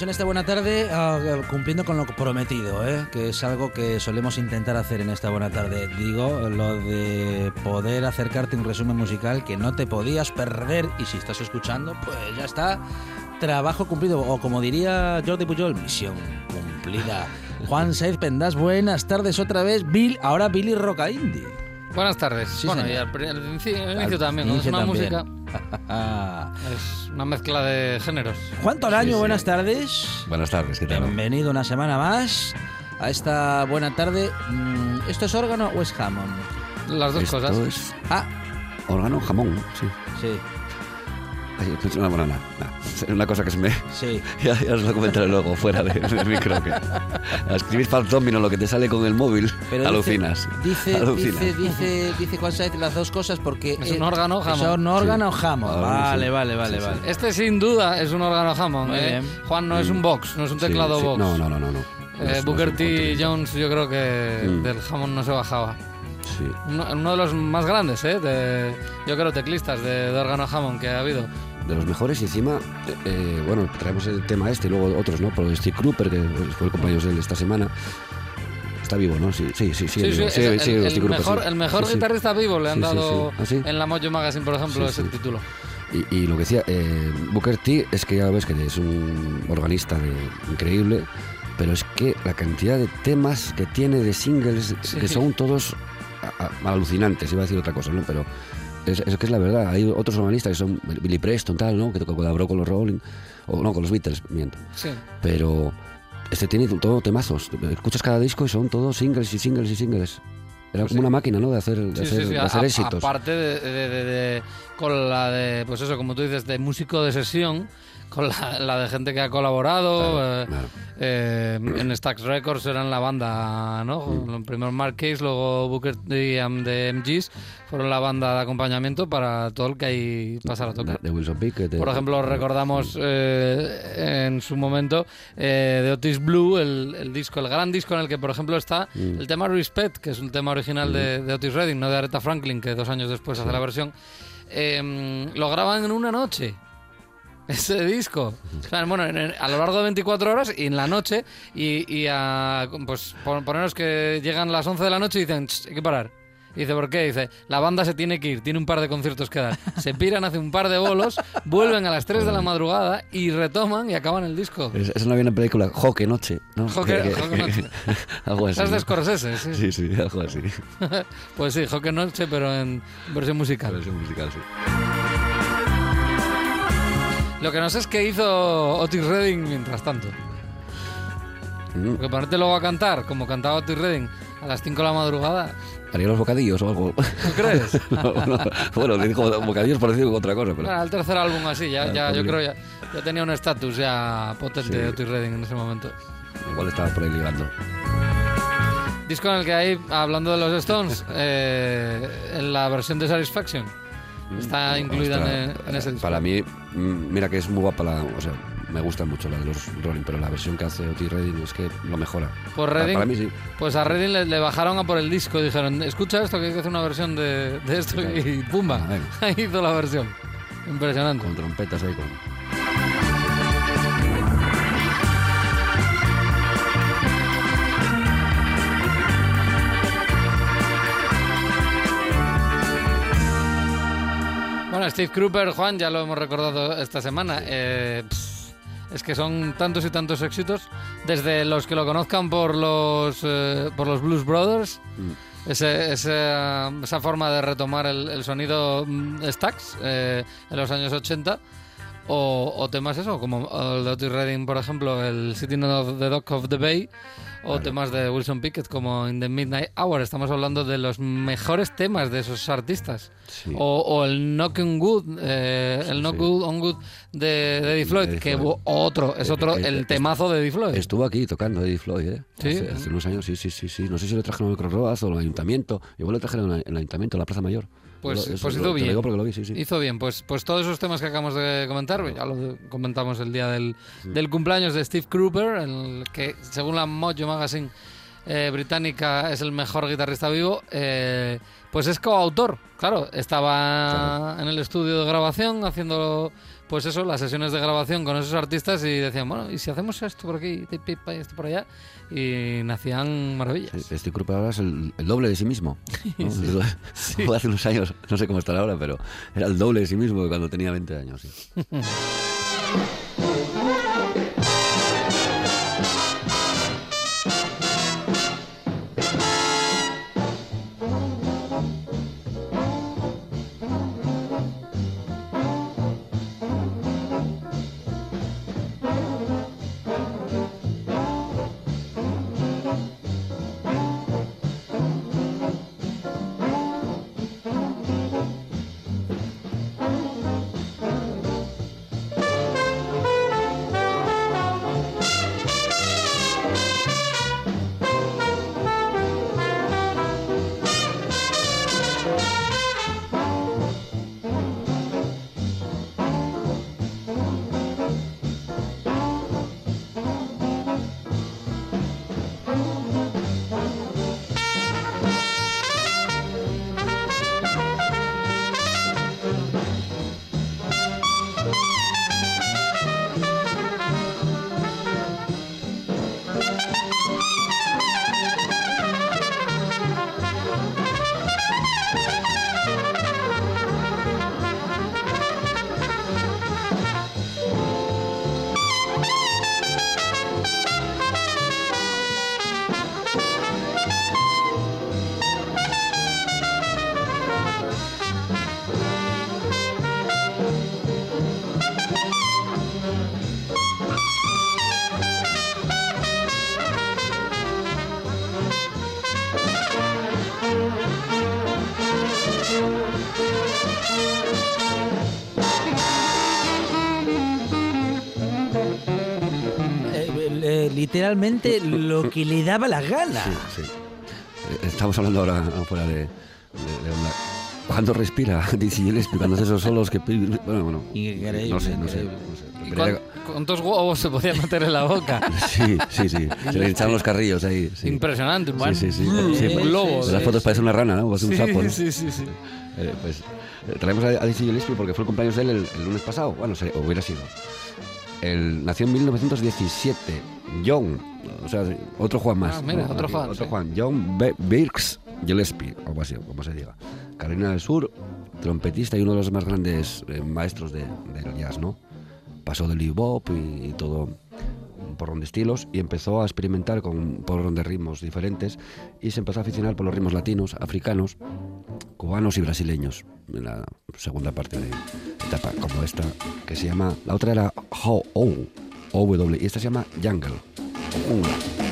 Iniciamos en esta buena tarde ah, cumpliendo con lo prometido, ¿eh? que es algo que solemos intentar hacer en esta buena tarde. Digo, lo de poder acercarte un resumen musical que no te podías perder y si estás escuchando, pues ya está. Trabajo cumplido, o como diría Jordi Pujol, misión cumplida. Juan Saiz Pendas, buenas tardes otra vez. Bill, ahora Billy Roca Indie. Buenas tardes. Sí, bueno, señor. y al, al al inicio también, es una también. música, es una mezcla de géneros. Juan Tolaño, buenas tardes. Buenas tardes, ¿qué tal? Bienvenido una semana más a esta buena tarde. Mm, ¿Esto es órgano o es jamón? Las dos Esto cosas. es Ah, órgano, jamón, sí. sí, Ay, es una banana. Es una cosa que se me... sí. Ya, ya os lo comentaré luego, fuera de- del micro. Que a escribir fantomino lo que te sale con el móvil, Pero alucinas. Dice, dice, alucinas. dice, dice, dice Juan Saez las dos cosas porque... Es un órgano o ¿Es jamón? un órgano o jamón? Ah, Vale, sí. vale, vale, Sí, sí. vale. Este sin duda es un órgano jamón. Muy ¿eh? Juan no es un box, no es un Sí, teclado sí. box. No, no, no, no. no. No Eh, no Booker T. Jones yo creo que Mm. del jamón no se bajaba. Sí. Uno, uno de los más grandes, ¿eh? De, yo creo teclistas de, de órgano jamón que ha habido. De los mejores y encima, eh, bueno, traemos el tema este y luego otros, ¿no? Por Steve Cooper, que fue el compañero de él esta semana. Está vivo, ¿no? Sí, sí, sí. Sí, el, el mejor, el mejor guitarrista vivo le han dado. ¿Ah, en la Mojo Magazine, por ejemplo, ese título. Y, y lo que decía, eh, Booker T es que ya ves que es un organista de- increíble, pero es que la cantidad de temas que tiene de singles que son todos a- a- alucinantes, iba a decir otra cosa, ¿no? Pero es, es que es la verdad, hay otros organistas que son Billy Preston, tal, ¿no? Que colaboró con los Rolling, o no, con los Beatles, miento. Sí. Pero este tiene todo temazos, escuchas cada disco y son todos singles y singles y singles. Era Pues como sí. una máquina, ¿no? De hacer, de Sí, hacer, sí, sí. de hacer A- éxitos. Aparte de- de- con la de, pues eso, como tú dices, de músico de sesión, con la, la de gente que ha colaborado. Claro, eh, claro. eh, en Stax Records eran la banda, ¿no? Mm. Primero Mark Case, luego Booker T the MGs fueron la banda de acompañamiento para todo el que ahí pasara a tocar. De Wilson Pickett. de- Por ejemplo, recordamos eh, en su momento eh, de Otis Blue, el, el disco, el gran disco en el que, por ejemplo, está Mm. el tema Respect, que es un tema original de, de Otis Redding, no de Aretha Franklin, que dos años después hace la versión. Eh, lo graban en una noche. Ese disco. O sea, bueno, en- en- a lo largo de 24 horas y en la noche. Y, y a, pues pon- ponernos que llegan las 11 de la noche y dicen, "Ch, hay que parar. Y dice, ¿por qué? Dice, la banda se tiene que ir, tiene un par de conciertos que dar. Se piran, hacen un par de bolos, vuelven a las 3 de la madrugada y retoman y acaban el disco. Es, es una bien película, Joque Noche, ¿no? Joque- Que- que- Joque Noche. algo así. Esa es de. Scorsese, sí. Sí, sí, algo así. Pues sí, Joque Noche, pero en versión musical. Versión musical, sí. Lo que no sé es qué hizo Otis Redding mientras tanto. Mm. Porque ponerte luego a cantar, como cantaba Otis Redding, a las 5 de la madrugada, ¿Haría los bocadillos o algo? ¿tú crees? No, no. Bueno, le dijo bocadillos por decir otra cosa, pero... Bueno, el tercer álbum así, ya, ya yo creo ya, ya tenía un estatus ya potente Sí. de Otis Redding en ese momento. Igual estaba por ahí ligando. Disco en el que hay, hablando de los Stones, eh, en la versión de Satisfaction. Está incluida en, en ese disco. Para mí, mm, mira que es muy guapa la... O sea, me gusta mucho la de los Rolling, pero la versión que hace Otis Redding es que lo mejora. Pues Redding, Para mí sí. pues a Redding le, le bajaron a por el disco dijeron, escucha esto que hay que hacer una versión de, de esto Claro. y pumba, Ah, ahí hizo la versión. Impresionante. Con trompetas ahí, con... Bueno, Steve Cropper, Juan, ya lo hemos recordado esta semana. eh, pff, es que son tantos y tantos éxitos, desde los que lo conozcan por los, eh, por los Blues Brothers, Mm. ese- ese, esa forma de retomar el, el sonido mm, Stax eh, en los años 80, o, o temas eso, como el de Otis Redding, por ejemplo, el Sitting of the Dock of the Bay, o temas de Wilson Pickett como In the Midnight Hour. Estamos hablando de los mejores temas de esos artistas. Sí. O, o el Knock on Good, eh, el Knock sí. Good on Good de, de Eddie Floyd, Eddie que Floyd. otro, es Eh, otro, eh, el eh, temazo de Eddie Floyd. Estuvo aquí tocando Eddie Floyd, ¿eh? Sí. Hace, hace unos años, sí, sí, sí, sí. No sé si lo trajeron al Microroas o al Ayuntamiento. Igual lo trajeron en el Ayuntamiento, en la Plaza Mayor. Pues- Lo- eso pues lo- hizo te lo bien. digo porque lo vi, sí, sí. Hizo bien, pues, pues todos esos temas que acabamos de comentar, ya lo comentamos el día del, del cumpleaños de Steve Cropper, el que según la Mojo Magazine eh, británica es el mejor guitarrista vivo, eh, pues es coautor. Claro, estaba en el estudio de grabación haciendo, pues eso, las sesiones de grabación con esos artistas y decían, bueno, ¿y si hacemos esto por aquí, y esto por allá? Y nacían maravillas. Sí, Este grupo ahora es el, el doble de sí mismo. ¿no? Fue hace unos años, no sé cómo estará ahora, pero era el doble de sí mismo que cuando tenía 20 años. literalmente lo que le daba la gana. Sí, sí. Eh, Estamos hablando ahora fuera de, de- de onda. Cuando respira, dice Gillespie, cuando hace esos solos que... Bueno, bueno. Increíble, no sé, no sé. no sé. ¿Y Debería- cuán- ¿Cuántos huevos se podía meter en la boca? Sí, sí, sí. Se le echaron los carrillos ahí. Sí. Impresionante, un Sí, sí, sí. un Sí, un lobo. En las fotos parece una rana, ¿no? O hace un Sí, sapo, ¿no? sí, sí, sí. Eh, pues eh, traemos a, a Dizzy Gillespie porque fue el cumpleaños de él el, el lunes pasado. Bueno, se- hubiera sido. Él nació en 1917. John, o sea, otro Juan más. Ah, mira, otro Juan, Otro sí. Juan. John Be- Birks Gillespie, o algo así, como se diga. Carolina del Sur, trompetista y uno de los más grandes eh, maestros de- del jazz, ¿no? Pasó del bebop y, y todo un porrón de estilos y empezó a experimentar con un porrón de ritmos diferentes y se empezó a aficionar por los ritmos latinos, africanos, cubanos y brasileños en la segunda parte de etapa como esta que se llama la otra era Ho O W y esta se llama Jungle.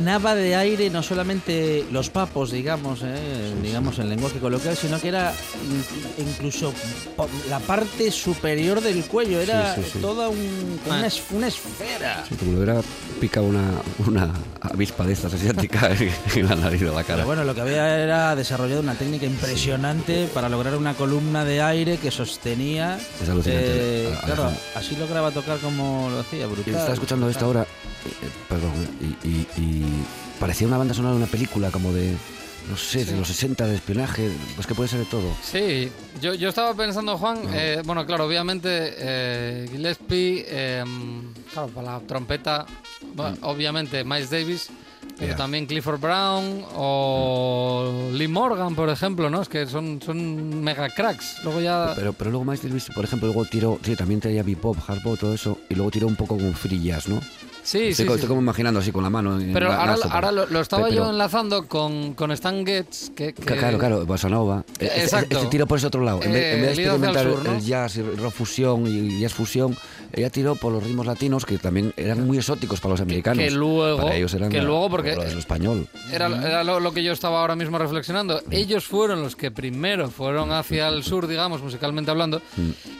Llenaba de aire no solamente los papos, digamos, eh, digamos en lenguaje coloquial, sino que era in- incluso la parte superior del cuello, era Sí, sí, sí. toda un- como Ah. una, es- una esfera. Sí, como le hubiera picado una, una avispa de estas asiáticas en la nariz de la cara. Pero bueno, lo que había era desarrollado una técnica impresionante para lograr una columna de aire que sostenía. Es alucinante. eh, claro, así lograba tocar como lo hacía, Y brutal. estaba escuchando esto ahora, perdón, eh, y, y- y parecía una banda sonora de una película como de, no sé, de los 60 de espionaje, pues que puede ser de todo. Sí, yo, yo estaba pensando, Juan, eh, bueno, claro, obviamente eh, Gillespie, eh, claro, para la trompeta, bueno, obviamente Miles Davis, pero también Clifford Brown o Lee Morgan, por ejemplo, ¿no? Es que son, son mega cracks. Luego ya... Pero, pero luego Miles Davis, por ejemplo, luego tiró, sí, también traía bebop, hard bop, todo eso, y luego tiró un poco free jazz, ¿no? Sí, estoy, sí, estoy como imaginando así con la mano. en Pero la- ahora, ahora lo, lo estaba Pero- yo enlazando con, con Stan Getz, que, que- Claro, claro, Bossa Nova. Eh, este- Exacto. Este tiro por ese otro lado. En vez, en vez de Eh, el el experimentar sur, ¿no? el jazz y rock fusión y jazz fusión, ella tiró por los ritmos latinos que también eran muy exóticos para los americanos. que luego- Para ellos eran que la- luego porque- lo del español. Era, era lo, lo que yo estaba ahora mismo reflexionando. Ellos fueron los que primero fueron hacia el sur, digamos, musicalmente hablando,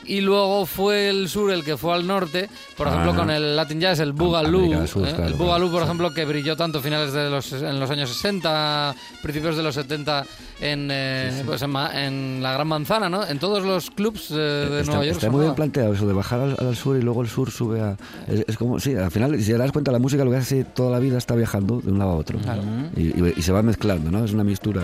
y luego fue el sur el que fue al norte, por ejemplo, Ah. con el Latin Jazz, el Boogaloo. Sur, ¿eh? claro, el Boogaloo, claro, por ejemplo, que brilló tanto a finales de los, en los años 60, principios de los 70 en, eh, Pues en, la Gran Manzana, ¿no? En todos los clubs eh, de Está, Nueva York. está muy bien planteado eso de bajar al, al sur y luego el sur sube a. Es, es como, sí, al final, si te das cuenta, la música lo que hace toda la vida está viajando de un lado a otro. Y, y- y se va mezclando, ¿no? Es una mistura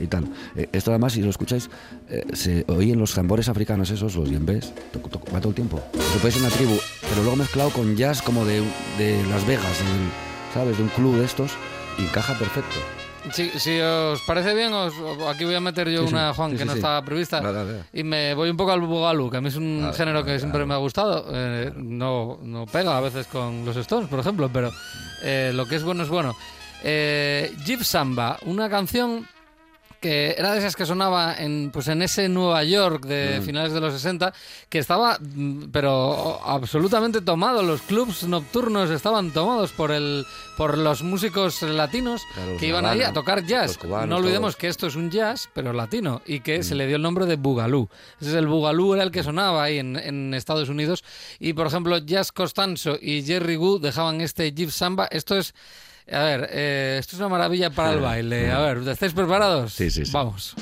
y tal. Eh, esto además, si lo escucháis, eh, se oyen los tambores africanos esos, los toc, va todo el tiempo. Eso puede ser una tribu, pero luego mezclado con jazz como de, de Las Vegas, del- ¿sabes? De un club de estos, y encaja perfecto. Si, si os parece bien, os, aquí voy a meter yo Sí, sí. una, Juan, Sí, que no estaba prevista. Y me voy un poco al Boogaloo, que a mí es un género que siempre me ha gustado. Eh, no, no pega a veces con los Stones, por ejemplo, pero eh, lo que es bueno es bueno. Eh, Jeep Samba, una canción que era de esas que sonaba en, pues en ese Nueva York de finales de los 60, que estaba, mm, pero absolutamente tomado. Los clubs nocturnos estaban tomados por, el, por los músicos latinos Claro, que iban ahí a tocar jazz. cubanos, no olvidemos todos. que esto es un jazz, pero latino, y que Mm. se le dio el nombre de Boogaloo. Ese es el Boogaloo, era el que sonaba ahí en, en Estados Unidos. Y por ejemplo, Jazz Costanzo y Jerry Wu dejaban este Jeep Samba. Esto es. A ver, eh, esto es una maravilla para el baile. A ver, ¿estáis preparados? Sí, sí, sí. Vamos.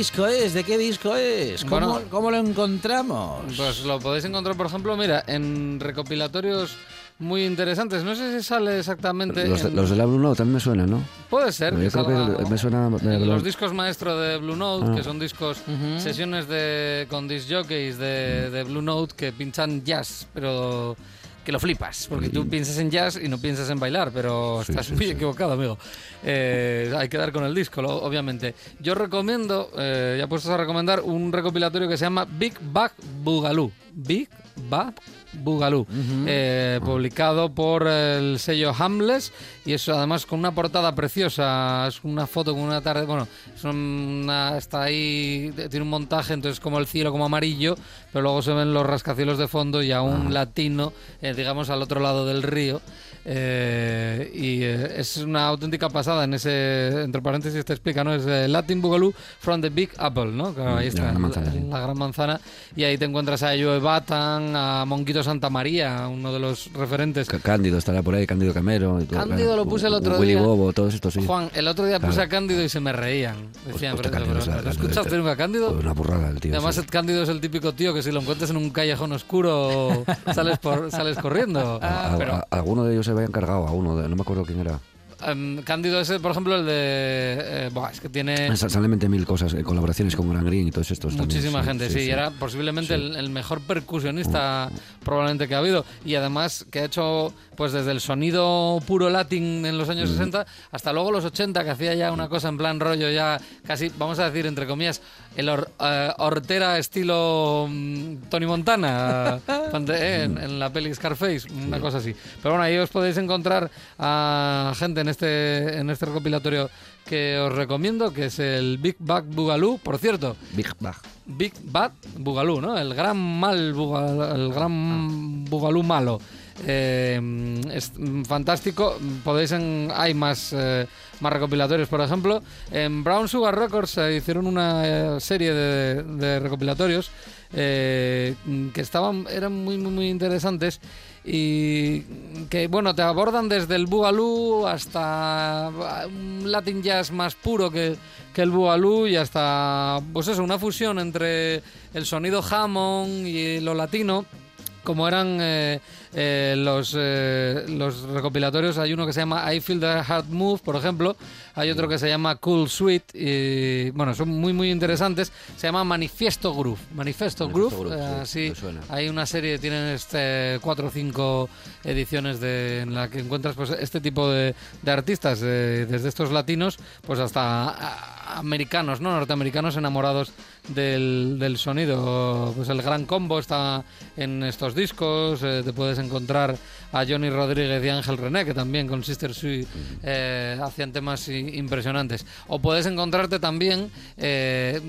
Disco es? ¿De qué disco es? ¿Cómo, Bueno. cómo lo encontramos? Pues lo podéis encontrar, por ejemplo, mira, en recopilatorios muy interesantes. No sé si sale exactamente. Los, de- en- los de la Blue Note también me suenan, ¿no? Puede ser. Me suena de En Blue- los discos maestro de Blue Note, Ah. que son discos, sesiones de con disc jockeys de, de Blue Note que pinchan jazz, pero que lo flipas, porque tú piensas en jazz y no piensas en bailar, pero Sí, estás sí, muy equivocado, amigo. Eh, hay que dar con el disco, lo- obviamente. Yo recomiendo, eh, ya puestos a recomendar, un recopilatorio que se llama Big Bag Boogaloo. Big Bag Boogaloo, eh, publicado por el sello Hamles y eso además con una portada preciosa, es una foto con una tarde, bueno, es una, está ahí, tiene un montaje, entonces como el cielo como amarillo, pero luego se ven los rascacielos de fondo y a un latino, eh, digamos al otro lado del río, Eh, y eh, es una auténtica pasada en ese, entre paréntesis te explica, ¿no? Es eh, Latin Boogaloo from the Big Apple, ¿no? Claro, ahí Mm, está, la gran manzana, la, la gran manzana. Y ahí te encuentras a Joe Batan, a Monquito Santa María, uno de los referentes. Cándido estará por ahí, Cándido Camero. Cándido lo puse el otro Willy día. Bobo, todos estos, sí. Juan, el otro día puse Claro. a Cándido y se me reían. Decían, pero, Cándido pero, es la- ¿no la- escuchaste nunca a Cándido? Una burrada el tío. Además sí. Cándido es el típico tío que si lo encuentras en un callejón oscuro sales por, sales corriendo. A- a- Pero a- alguno de ellos se había encargado, a uno, de- no me acuerdo quién era. em, Cándido ese, por ejemplo, el de... eh, buah, es que tiene Sa- Salen mil cosas, eh, colaboraciones con Gran Green y todos estos. también, muchísima sí, gente, sí, y era posiblemente Sí. el, el mejor percusionista probablemente que ha habido. Y además que ha hecho, pues desde el sonido puro latín en los años 60 hasta luego los 80, que hacía ya una cosa en plan rollo ya casi, vamos a decir, entre comillas, el hor- eh, hortera estilo mm, Tony Montana eh, en, en la peli Scarface, una cosa así. Pero bueno, ahí os podéis encontrar a gente en este, en este recopilatorio que os recomiendo, que es el Big Bag Boogaloo. Por cierto, Big Bag. Big Bad Bugalú, ¿no? El gran mal Bugalú, el gran Bugalú malo. Eh, es fantástico. Podéis en, hay más, eh, más recopilatorios, por ejemplo. En Brown Sugar Records se hicieron una eh, serie de, de recopilatorios eh, que estaban, eran muy, muy, interesantes y que, bueno, te abordan desde el Bugalú hasta un Latin Jazz más puro que, que el Bugalú y hasta, pues eso, una fusión entre el sonido Hammond y lo latino como eran eh, eh, los, eh, los recopilatorios, hay uno que se llama I Feel the Heart Move, por ejemplo, hay otro que se llama Cool Sweet, y bueno, son muy muy interesantes, se llama Manifiesto Groove, Manifiesto, Manifiesto Groove, Groove, eh, sí, así, hay una serie, tienen este, cuatro o cinco ediciones de, en la que encuentras pues, este tipo de, de artistas, desde estos latinos pues hasta a- americanos, ¿no? norteamericanos enamorados del, del sonido. Pues el Gran Combo está en estos discos, eh, te puedes encontrar a Johnny Rodríguez y Ángel René, que también con Sister Sui eh, hacían temas impresionantes. O puedes encontrarte también eh,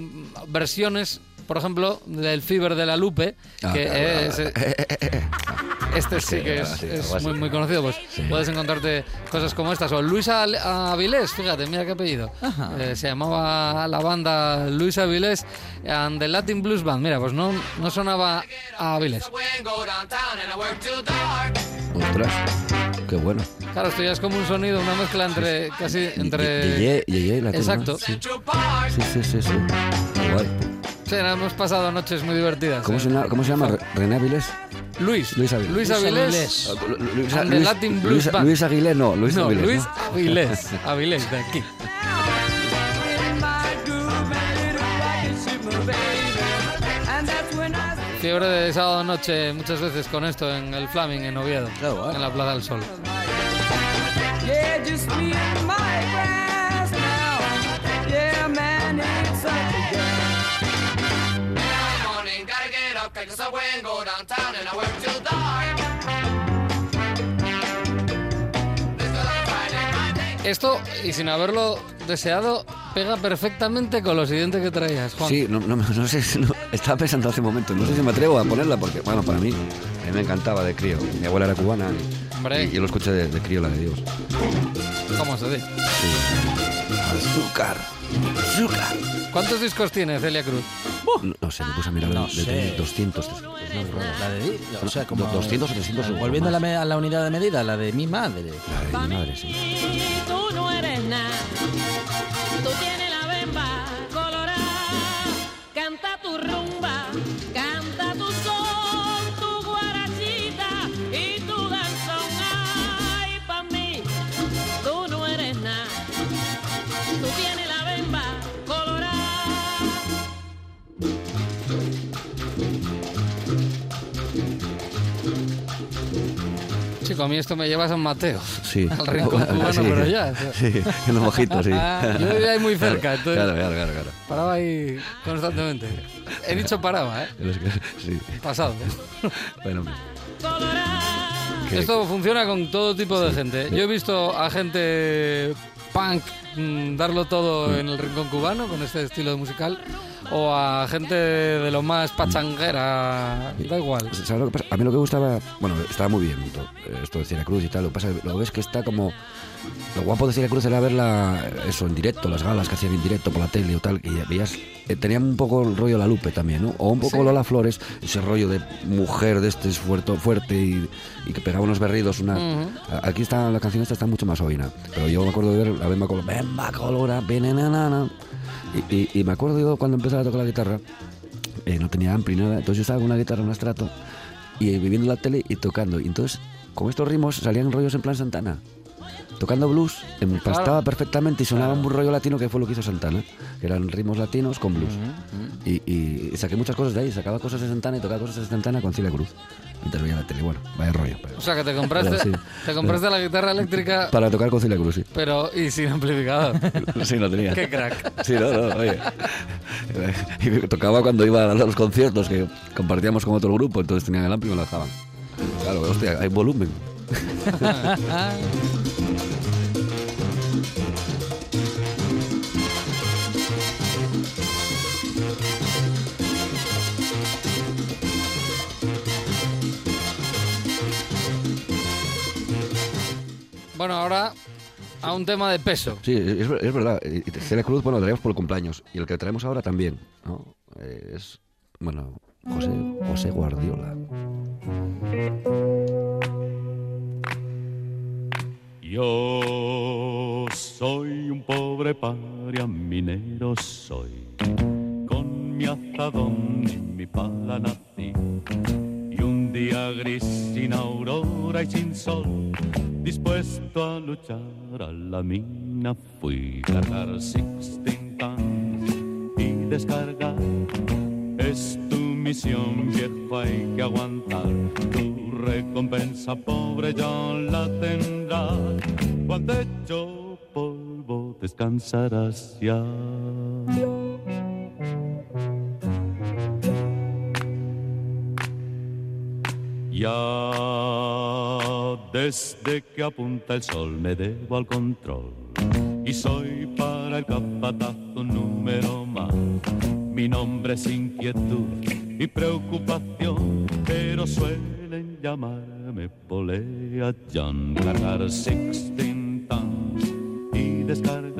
versiones, por ejemplo, del Fiber de la Lupe, Ah, que claro, es... eh, este sí que es, sí, es muy, muy conocido. Pues puedes encontrarte cosas como estas. O Luis Al- Avilés, fíjate, mira qué apellido. Eh, se llamaba la banda Luis Avilés and the Latin Blues Band. Mira, pues no, no sonaba a Avilés. Ostras, qué bueno. Claro, esto ya es como un sonido, una mezcla entre casi entre. Yeye, Yeye, la Exacto. Sí, sí, sí, sí. sí. Sí, hemos pasado noches muy divertidas. ¿Cómo, eh. se, llama- ¿Cómo se llama? ¿Re- ¿René Avilés? Luis. Luis Avilés. Luis Avilés. Avilés. Ah, Lu- Luis, Latin Blues Luis- Band. Luis Aguilé, no, Luis No, Avilés. Luis ¿no? Avilés. Avilés, de aquí. Fiebre de sábado noche muchas veces con esto en el Flaming en Oviedo, Qué guay. en la Plaza del Sol. Take a subway and go downtown, and I work till dark. This is a Friday night. Esto, y sin haberlo deseado, pega perfectamente con lo siguiente que traías, Juan. Sí, no, no, no sé, si- no- estaba pensando hace un momento, no sé si me atrevo a ponerla porque, bueno, para mí, a mí me encantaba de crío. Mi abuela era cubana y, Hombre. y yo lo escuché de, de crío, la de Dios. ¿Cómo se dice? Azúcar, azúcar. ¿Cuántos discos tiene Celia Cruz? No, no sé, me puse a mirar No de, de 200. es una burrada. La de, o sea, como... 200 o 300 seguro Volviendo a la, a la unidad de medida, la de mi madre. La de mi madre, sí. Tú no eres nada. Tú tienes Chico, a mí esto me lleva a San Mateo. Sí. Al rincón cubano, Sí. pero ya. Sí, en los mojitos, sí. Ah, yo vivía ahí muy cerca, entonces- Claro, claro, claro. claro. Paraba ahí constantemente. He dicho paraba, ¿eh? Sí. Pasado. Bueno, Esto funciona con todo tipo de gente. Yo he visto a gente punk mm, darlo todo en el rincón cubano con este estilo de musical o a gente de lo más pachanguera, da igual. ¿Sabes lo que pasa? A mí lo que gustaba, bueno, estaba muy bien to- esto de Celia Cruz y tal. Lo que pasa es lo ves que está como. Lo guapo de Celia Cruz era verla, eso, en directo, las galas que hacían en directo por la tele o tal. Y veías. eh, tenían un poco el rollo La Lupe también, ¿no? O un poco Sí. Lola Flores, ese rollo de mujer de este fuerte, fuerte y, y que pegaba unos berridos. Una, a- Aquí está, la canción esta está mucho más ovina. Pero yo me acuerdo de ver a Bemba Colora, Bemba Colora, venenana. Y, me acuerdo yo cuando empezaba a tocar la guitarra, eh, no tenía ampli nada, entonces yo estaba con una guitarra, un estrato, y eh, viendo la tele y tocando. Y entonces, con estos ritmos salían rollos en plan Santana. Tocando blues, empastaba perfectamente y sonaba un rollo latino que fue lo que hizo Santana, que eran ritmos latinos con blues. y, y saqué muchas cosas de ahí, sacaba cosas de Santana y tocaba cosas de Santana con Celia Cruz. Mientras veía la tele, bueno, vaya rollo. pero- O sea que te compraste, Sí. te compraste la guitarra eléctrica, Para tocar con Celia Cruz, sí. pero y sin amplificador. Sí, lo tenía. Qué crack. Sí, no, no, oye. Y tocaba cuando iba a los conciertos que compartíamos con otro grupo, entonces tenían el amplio y me lo dejaban. Claro, hostia, hay volumen. Bueno, ahora a un tema de peso. Sí, es, es verdad. Celia Cruz, bueno, lo traemos por el cumpleaños. Y el que traemos ahora también, ¿no? Eh, Es, bueno, José, José Guardiola. Yo soy un pobre paria minero soy, con mi azadón y mi pala nací. Y un día gris sin aurora y sin sol, dispuesto a luchar a la mina fui. Cargar sixteen tons y descargar es tu misión, viejo, hay que aguantar. Tu recompensa, pobre, ya la tendrás. Cuando polvo, descansarás ya. Ya desde que apunta el sol me debo al control y soy para el capataz número más. Mi nombre es inquietud y preocupación, pero suelen llamarme Polea John. Cargar sixteen y descargar es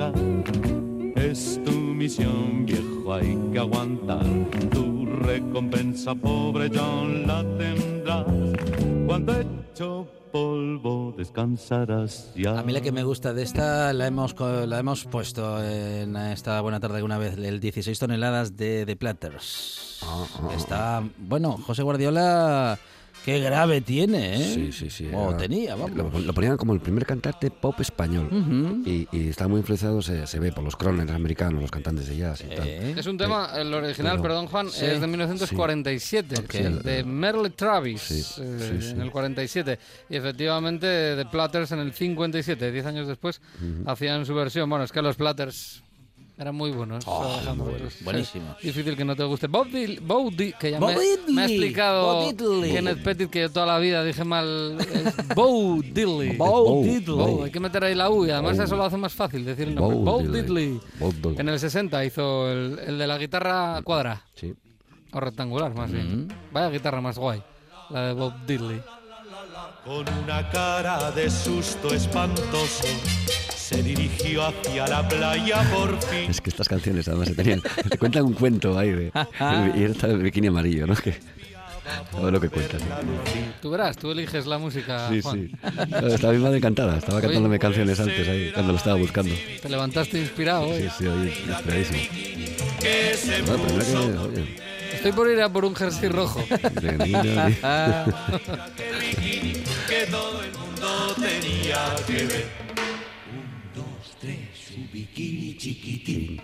tu misión, viejo, hay que aguantar. Tu recompensa, pobre John, la tendrás. Cuando hecho polvo, descansarás ya. A mí la que me gusta de esta la hemos, co- la hemos puesto en esta buena tarde alguna vez, el 16 toneladas de, de Platters. Está, bueno, José Guardiola, qué grave tiene, ¿eh? Sí, sí, sí. O era- tenía, vamos. Lo, lo ponían como el primer cantante pop español. Y, y está muy influenciado, se, se ve, por los croners americanos, los cantantes de jazz y tal. Eh, Es un tema, el original, pero- perdón Juan, Sí. es de 1947, Ok. sí, de Merle Travis, Sí, eh, sí, sí. en el 47. Y efectivamente The Platters en el 57, 10 años después, hacían su versión. Bueno, es que los Platters eran muy buenos. Oh, bueno, es- buenísimos. es difícil que no te guste. Bob Diddley, Bob Di- que ya Bob me, ha explicado. Kenneth Pettit que yo toda la vida dije mal. Es Bo Diddley. Bo Bo, Diddley. Hay que meter ahí la U y además Bo. eso lo hace más fácil decir el nombre. Bo Bo Diddley. Diddley. Bob Dylan. En el 60 hizo el, el de la guitarra cuadra, Sí. o rectangular más bien. Mm. Vaya guitarra más guay, la de Bob Diddley. Con una cara de susto espantoso, se dirigió hacia la playa por fin. Es que estas canciones además se tenían. Te cuentan un cuento ahí de. y está el bikini amarillo, ¿no? Que, ver lo que cuentan. Tú verás, tú eliges la música, Sí, Juan. sí. Estaba misma encantada. Estaba cantándome canciones antes ahí, cuando lo estaba buscando. Te levantaste inspirado hoy. Sí, sí, oye, inspiradísimo. Bueno, que, oye, Estoy por ir a por un jersey rojo. de niño, ni- de bikini que todo el mundo tenía que ver. Bikini chiquitín.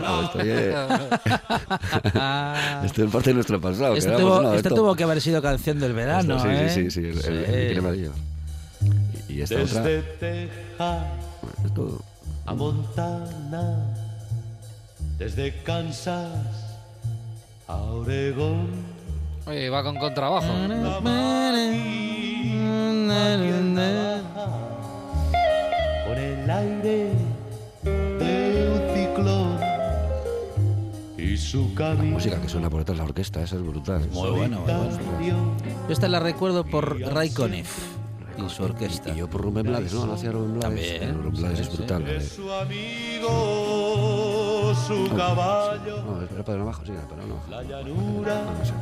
No, esto, es parte de nuestro pasado. Esto tuvo, éramos, no, esto esto- tuvo que haber sido canción del verano, esto, sí, ¿eh? sí, sí, sí, el, el- el bikini amarillo. Y, y esta otra. Desde Texas Esto, a Montana, desde Kansas a Oregón. Oye, va con contrabajo. La Con el aire de un ciclón y su La camino música que suena por detrás de la orquesta, esa es brutal. Muy bueno, muy bueno. Yo esta la recuerdo por Ray Conniff y su orquesta. Y yo por Rubén Blades, ¿no? ¿No hacía Rubén Blades? También, Rubén Blades sí, es sí. brutal. eh. su amigo, su caballo, No, era para abajo, sí, para no. la llanura No sé.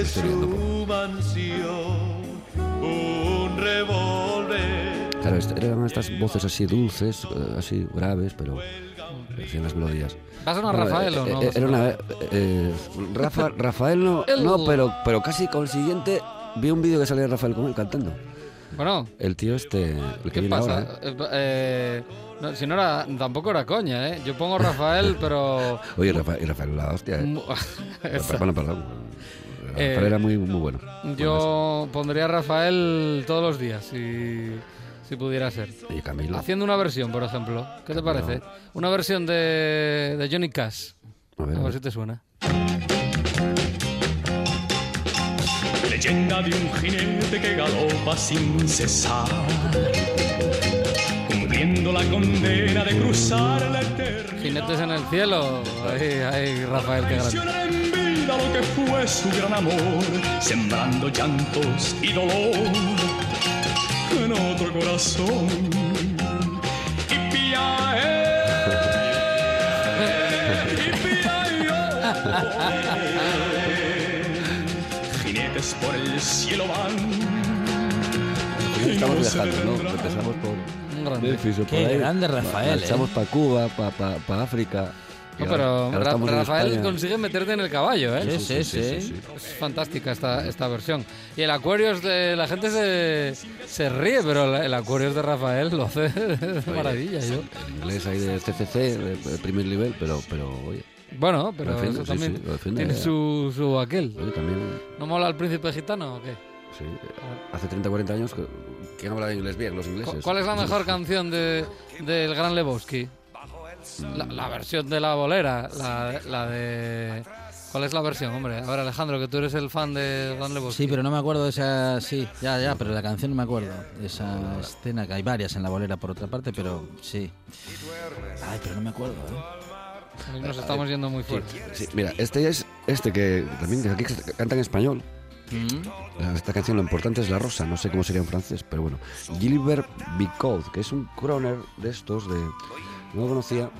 es por- su mansión, un revólver. Claro, eran estas voces así dulces, eh, así graves, pero hacían las melodías. ¿Va a sonar Rafael eh, o no? eh, Era una, eh, Rafa, Rafael no, El- no pero, pero casi consiguiente. Vi un vídeo que salía Rafael con él cantando. Bueno, El tío este, el que ¿qué viene pasa? ahora. ¿eh? Eh, eh, no, si no era, tampoco era coña, ¿eh? Yo pongo Rafael, pero... Oye, Rafael, y Rafael, la hostia. ¿eh? Rafael, bueno, perdón. Rafael Eh, era muy, muy bueno. Yo pondría a Rafael todos los días, si, si pudiera ser. Y Camilo. Haciendo una versión, por ejemplo. ¿Qué te parece? Una versión de, de Johnny Cash. A ver, A ver si te suena. Leyenda de un jinete que galopa sin cesar, cumpliendo la condena de cruzar la eternidad. Jinetes en el cielo. Ahí, ahí, Rafael, qué grande. Lo que fue su gran amor, sembrando llantos y dolor en otro corazón. Jinetes por el cielo van. Estamos y viajando, ¿no? Empezamos por Un grande. Qué ahí. grande Rafael, Marchamos ¿eh? para Cuba, para África. No, pero ahora Rafael consigue meterte en el caballo, ¿eh? Sí, sí, sí. Es fantástica esta, esta versión. Y el Aquarius de la gente se, se ríe, pero el Aquarius de Rafael lo hace de maravilla. yo. En inglés hay de CCC, de, de primer nivel, pero, pero oye, Bueno, pero eso sí, también sí, tiene su, su aquel. oye, también, ¿No mola el príncipe gitano o qué? sí, hace 30, 40 años que, ¿quién habla inglés bien? Los ¿Cu- ingleses. ¿Cuál es la mejor canción de, del Gran Lebowski? La, la versión de la bolera, la, la de... ¿Cuál es la versión, hombre? A ver, Alejandro, que tú eres el fan de Gran Lebowski. Sí, pero no me acuerdo de esa. Sí, ya, ya, pero la canción no me acuerdo. Esa escena, que hay varias en la bolera por otra parte, pero sí. Ay, pero no me acuerdo, ¿eh? Nos estamos yendo muy fuerte. Sí, mira, este es este que también aquí canta en español. Mm. Esta canción lo importante es la rosa, no sé cómo sería en francés, pero bueno. Gilbert Bicot, que es un croner de estos de no lo conocía,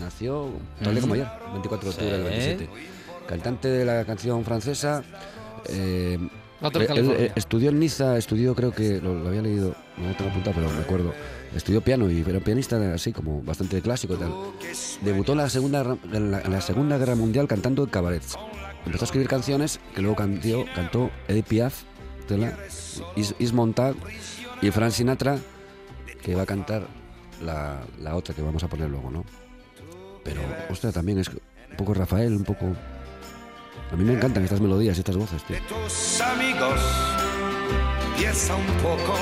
nació tal día como ayer, 24 de octubre del Sí. 27. Cantante de la canción francesa. eh, él- estudió en Niza, estudió creo que lo, lo había leído, no lo tengo apuntado, pero me acuerdo. Estudió piano y era pianista así como bastante clásico y tal. Debutó en la segunda en la, en la segunda guerra mundial cantando cabarets. Empezó a escribir canciones que luego cantió, cantó Edith Piaf, tela, Is, Is Montag y Frank Sinatra, que va a cantar la, la otra que vamos a poner luego, ¿no? Pero, ostras, también es un poco Rafael, un poco... A mí me encantan estas melodías y estas voces, tío. tus amigos. Piensa un poco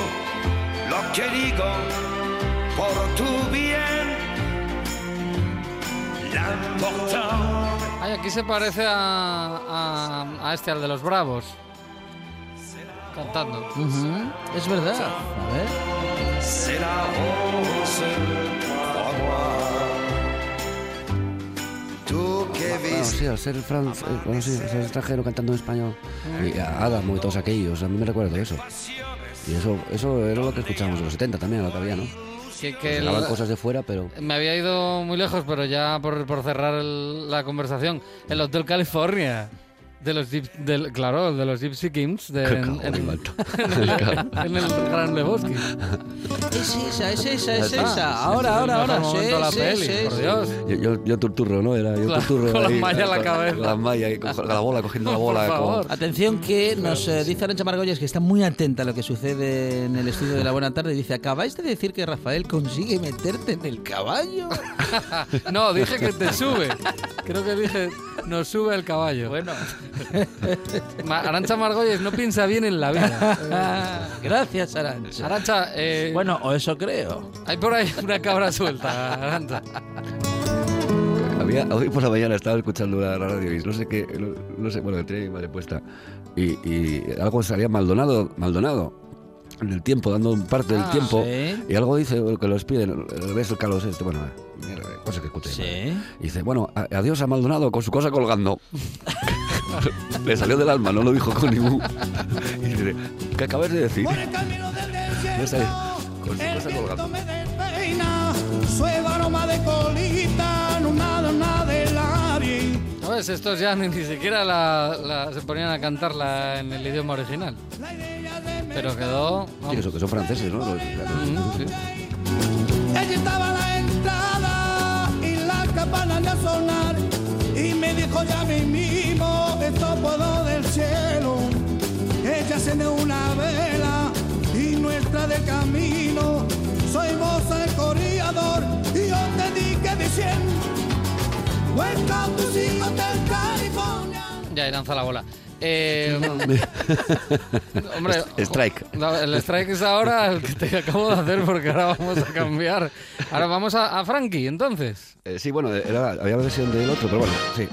lo que digo por tu bien. Ay, aquí se parece a, a, a este, al de los Bravos. Cantando. Ujú, Es verdad. A ver. C'est la rose, crois-moi. Tú que Bueno, viste sí, al ser, Franz, eh, bueno, sí, al ser extranjero cantando en español, y a Adam y todos aquellos, a mí me recuerda eso. Y eso, eso era lo que escuchábamos en los 70 también, lo que había, ¿no? Que, que el- Llegaban cosas de fuera, pero... me había ido muy lejos, pero ya por, por cerrar el- la conversación, el Hotel California. De los del, claro, de los Gypsy Kings de, en, en- en el, en el Gran Lebowski. Es esa, es esa, es Ah, esa. Ahora, ahora, ahora. momento de la Sí, peli, sí, por sí. Dios. Yo, yo, yo turturro, ¿no? Era yo Claro, turturro. con la ahí, malla en la cabeza. Con la malla, y con la bola, cogiendo la Por bola. como- favor. Atención que nos eh, dice Arancha Margolles que está muy atenta a lo que sucede en el estudio de la Buena Tarde. Dice, ¿acabáis de decir que Rafael consigue meterte en el caballo? No, dije que te sube. Creo que dije, nos sube el caballo. Bueno. Arancha Margolles no piensa bien en la vida. Gracias, Arancha. Arancha, eh, Bueno, o eso creo. hay por ahí una cabra suelta, Arancha. Había, hoy por la mañana estaba escuchando la radio y no sé qué, no, no sé, bueno, tenía mi madre puesta y, y algo salía Maldonado, Maldonado. En el tiempo, dando parte del Ah, tiempo, sí. y algo dice que los piden, ves el Carlos este, bueno, mierda, cosas que escuché. Sí. Y dice, bueno, a- adiós a Maldonado con su cosa colgando. Le salió del alma, no lo dijo con ningún. Y dice, ¿qué acabas de decir? No sé, con su cosa colgando. Reina, suave aroma de colita, no nada, nada de labio. ¿Sabes? Estos ya ni, ni siquiera la, la- se ponían a cantarla en el idioma original. Pero quedó... Sí, vamos. eso, que son franceses, ¿no? Los- Mm, sí. Ella estaba a la entrada y la campana de sonar y me dijo ya mi mismo esto puedo del cielo. Ella encende una vela y nuestra de camino. Soy vos el corredor y yo te dije diciendo Welcome to the Hotel California. Ya, y lanza la bola. Eh, hombre, strike. no, el strike es ahora el que te acabo de hacer porque ahora vamos a cambiar. Ahora vamos a, a Frankie, entonces. Eh, sí, bueno, era, había versión del otro, pero bueno, sí.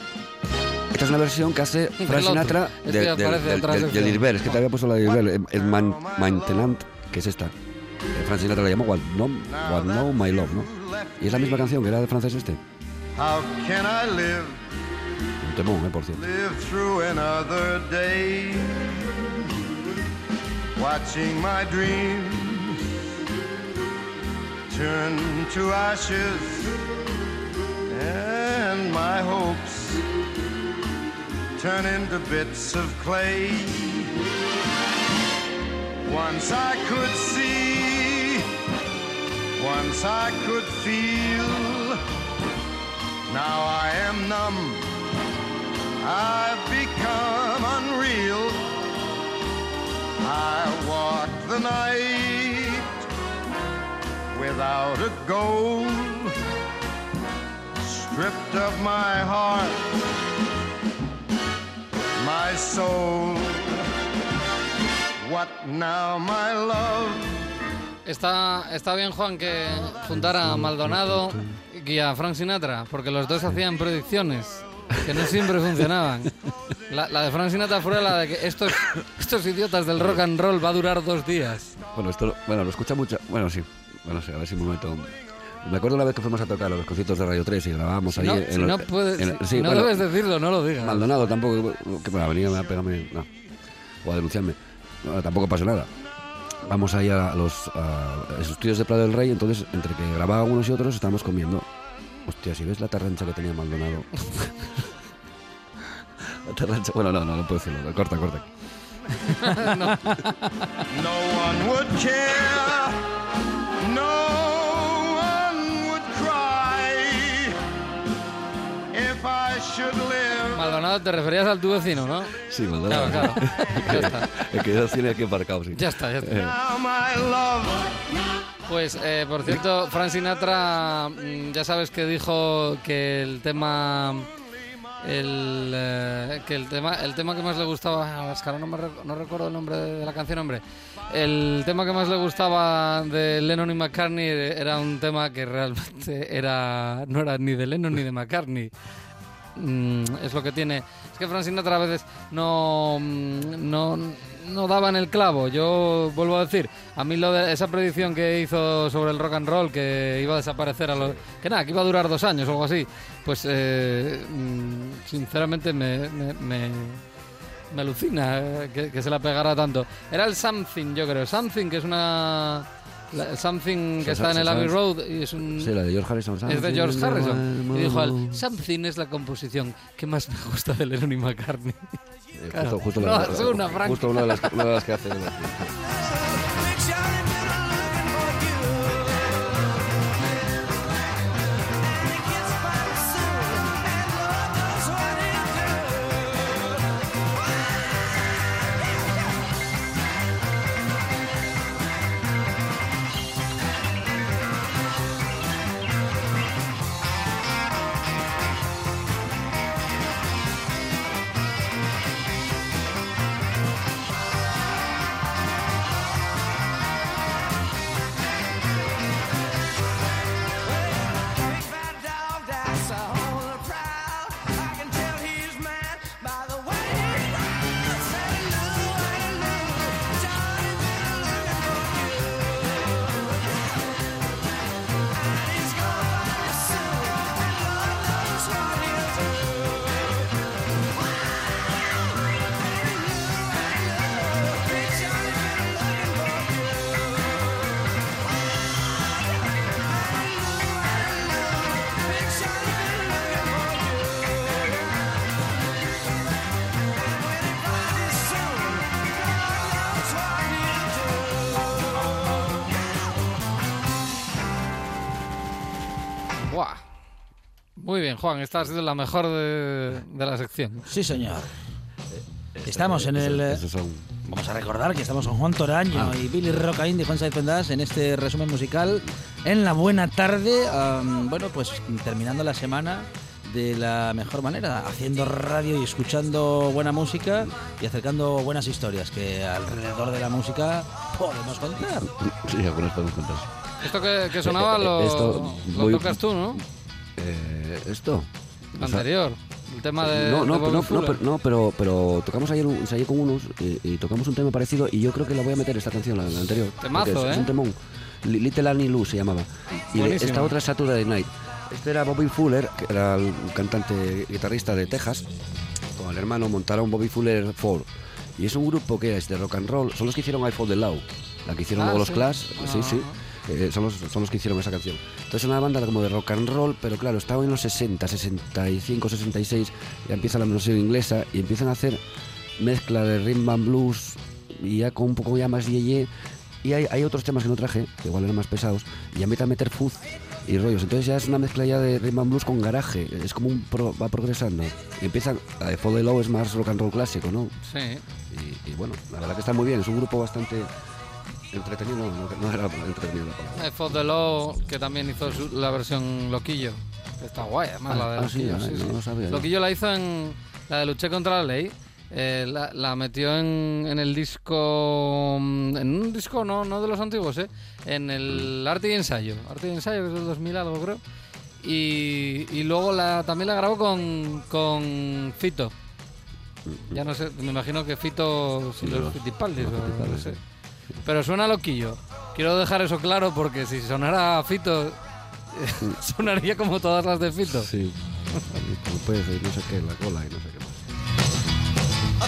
Esta es una versión que hace Frank. Sinatra Es de- que del, aparece del, detrás del, del del film. Dilbert. Es que te había puesto la de Dilbert, el, el Man, Maintenant, que es esta. Eh, Frank Sinatra la llamó What Know, What Know My Love, ¿no? Y es la misma canción que era de francés este. How can I live, temón, ¿eh? Por cierto. live through another day? Watching my dreams turn to ashes and my hopes turn into bits of clay. Once I could see, once I could feel. Now I am numb. I've become unreal. I walk the night without a goal. Stripped of my heart, my soul. What now, my love? Está, está bien, Juan, que juntara a Maldonado y a Frank Sinatra, porque los dos hacían predicciones que no siempre funcionaban. La, la de Frank Sinatra fue la de que estos, estos idiotas del rock and roll va a durar dos días. Bueno, esto bueno, lo escucha mucha. Bueno, sí. Bueno, sí, a ver si un momento. Me acuerdo una vez que fuimos a tocar a los conciertos de Radio 3 y grabábamos Si ahí no, en si los- no puedes- en- si- sí, no bueno, debes decirlo, no lo digas. Maldonado tampoco, que me va a venir a pegarme, no, o a denunciarme. No, tampoco pasa nada. Vamos ahí a los, a esos estudios de Prado del Rey, entonces entre que grababan unos y otros estábamos comiendo. Hostia, si ves la tarrancha que tenía Maldonado. la tarrancha, bueno, no, no, no puedo decirlo, corta, corta. No one would care. No one would cry if I should live. Maldonado, te referías al tu vecino, ¿no? Sí, Maldonado. Claro, claro. Ya está. El que ya tiene aquí embarcado, sí. Ya está, ya está. Eh, Now my love. Pues, eh, por cierto, Frank Sinatra, mm, ya sabes que dijo que el tema, el, eh, que el tema, el tema que más le gustaba, es que ahora no, me no recuerdo el nombre de la canción, hombre. El tema que más le gustaba de Lennon y McCartney era un tema que realmente era, no era ni de Lennon ni de McCartney. Mm, es lo que tiene. Es que Frank Sinatra a veces no, mm, no, no daba en el clavo. Yo vuelvo a decir, a mí lo de esa predicción que hizo sobre el rock and roll, que iba a desaparecer a los. que nada, que iba a durar dos años o algo así, pues eh, mm, sinceramente me. me, me- me alucina eh, que, que se la pegara tanto. Era el Something, yo creo. Something, que es una. la- Something que está en el Abbey Road y es un. Sí, la de George Harrison. Es de George Harrison. Something Y dijo Something es la composición que más me gusta de Lennon y McCartney. Claro. Justo, justo, No, la, una justo una de las, una de las que hace. Muy bien, Juan, esta ha sido la mejor de, de la sección. Sí, señor. Estamos en el... Vamos a recordar que estamos con Juan Toraño Ah. y Billy Rocaín de Juan Saiz Pendas en este resumen musical en la buena tarde. am, bueno, pues terminando la semana de la mejor manera, haciendo radio y escuchando buena música y acercando buenas historias que alrededor de la música podemos contar. Sí, algunas podemos contar. Esto que, que sonaba Eh, eh, lo, esto lo voy- tocas tú, ¿no? Eh, ¿Esto? Anterior. El tema de. no, no, de no, no, pero, no, pero, pero tocamos ayer un, ensayé con unos y, y tocamos un tema parecido y yo creo que la voy a meter esta canción, la, la anterior. Temazo, es, es ¿eh? un temón. Li- Little Annie Lou se llamaba. Y Buenísimo. esta otra es Saturday Night. Este era Bobby Fuller, que era el cantante guitarrista de Texas. Con el hermano montaron Bobby Fuller 4. Y es un grupo que es de rock and roll. Son los que hicieron I Fall the Law. La que hicieron Ah, luego los. Clash. Sí, Ah. sí. Eh, son, los, son los que hicieron esa canción. Entonces es una banda como de rock and roll, pero claro, estaba en los 60, 65, 66, ya empieza la música inglesa y empiezan a hacer mezcla de rhythm and blues y ya con un poco ya más yeye. Y hay, hay otros temas que no traje, que igual eran más pesados, y ya empiezan a meter fuzz y rollos. Entonces ya es una mezcla ya de rhythm and blues con garaje, es como un pro- va progresando. Y empiezan, de Fall the Low es más rock and roll clásico, ¿no? Sí. Y, y bueno, la verdad que está muy bien, es un grupo bastante entretenido, no, no, era entretenido la palabra. Eh, de Lo, que también hizo su- la versión Loquillo. que Está guay, además, Ah, la de ah, sí, Loquillo. ah, sí, no sí. lo sabía. Loquillo la hizo en. La de Luché contra la ley. eh, la, la metió en, en el disco. mm, En un disco no, no de los antiguos, ¿eh? En el Arte y Ensayo. Arte y Ensayo, que es del 2000 algo, creo. Y, y luego la, también la grabó con, con Fito. Ya no sé, me imagino que Fito. Si Sí, los Fitipaldis, o no sé. Pero suena loquillo. Quiero dejar eso claro porque si sonara Fito, sonaría como todas las de Fito. Sí. Como puede ser, no sé qué, la cola y no sé qué más. Oh,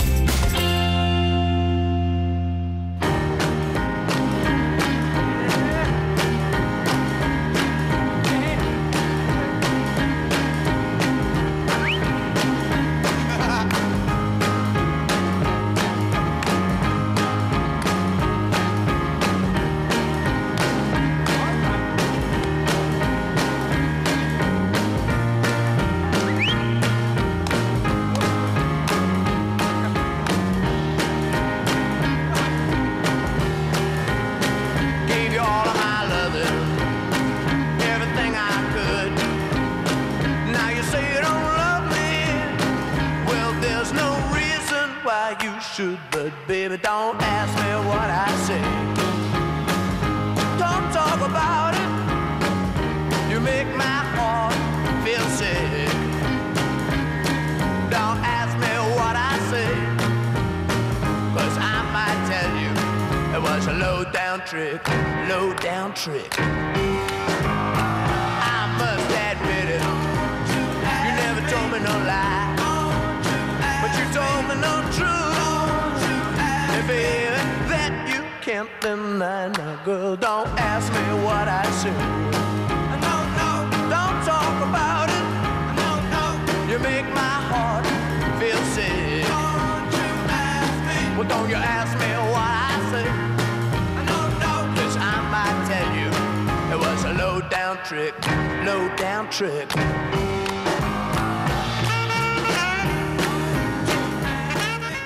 Trick.